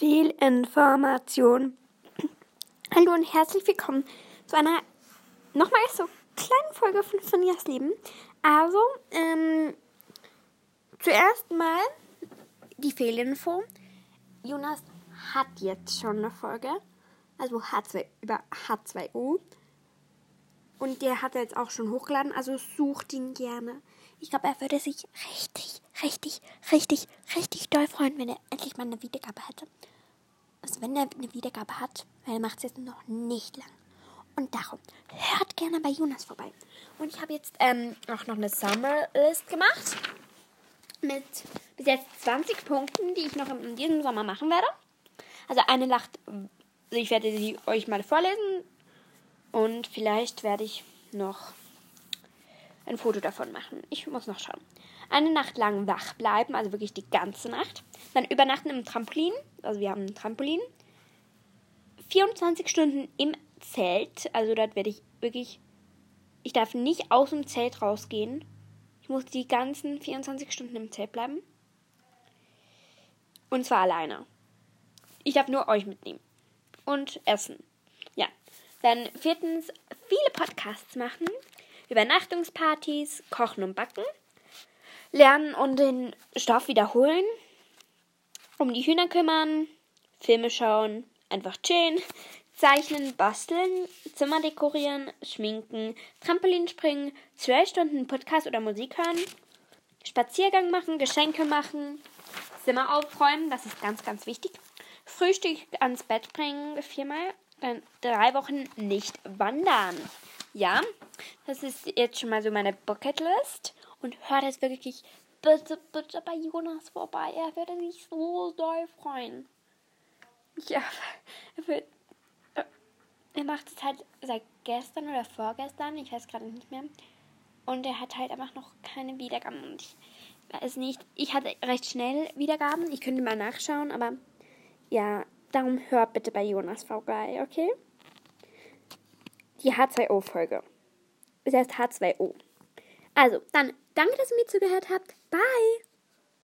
Fehlinformation. Hallo und herzlich willkommen zu einer nochmal so kleinen Folge von Sonjas Leben. Also, ähm, zuerst mal die Fehlinfo. Jonas hat jetzt schon eine Folge, also H2 über H2O. Und der hat er jetzt auch schon hochgeladen, also sucht ihn gerne. Ich glaube, er würde sich richtig, richtig, richtig, richtig doll freuen, wenn er endlich mal eine Wiedergabe hätte. Also wenn er eine Wiedergabe hat, weil er macht es jetzt noch nicht lang. Und darum, hört gerne bei Jonas vorbei. Und ich habe jetzt ähm, auch noch eine Summer-List gemacht. Mit bis jetzt 20 Punkten, die ich noch in diesem Sommer machen werde. Also eine Nacht, ich werde sie euch mal vorlesen und vielleicht werde ich noch ein Foto davon machen. Ich muss noch schauen. Eine Nacht lang wach bleiben, also wirklich die ganze Nacht. Dann übernachten im Trampolin, also wir haben ein Trampolin. 24 Stunden im Zelt, also dort werde ich wirklich, ich darf nicht aus dem Zelt rausgehen. Ich muss die ganzen 24 Stunden im Zelt bleiben. Und zwar alleine. Ich darf nur euch mitnehmen. Und essen. Dann viertens viele Podcasts machen, Übernachtungspartys, kochen und backen, lernen und den Stoff wiederholen, um die Hühner kümmern, Filme schauen, einfach chillen, zeichnen, basteln, Zimmer dekorieren, schminken, Trampolin springen, zwölf Stunden Podcast oder Musik hören, Spaziergang machen, Geschenke machen, Zimmer aufräumen, das ist ganz, ganz wichtig, Frühstück ans Bett bringen, viermal dann drei Wochen nicht wandern. Ja, das ist jetzt schon mal so meine Bucketlist. Und hört jetzt wirklich bitte, bitte bei Jonas vorbei. Er würde sich so doll freuen. Ja, er, wird, er macht es halt seit gestern oder vorgestern, ich weiß gerade nicht mehr. Und er hat halt einfach noch keine Wiedergaben. Und ich weiß nicht, ich hatte recht schnell Wiedergaben. Ich könnte mal nachschauen, aber ja, Darum hört bitte bei Jonas vorbei, okay? Die H2O-Folge. Es heißt H2O. Also, dann danke, dass ihr mir zugehört habt. Bye!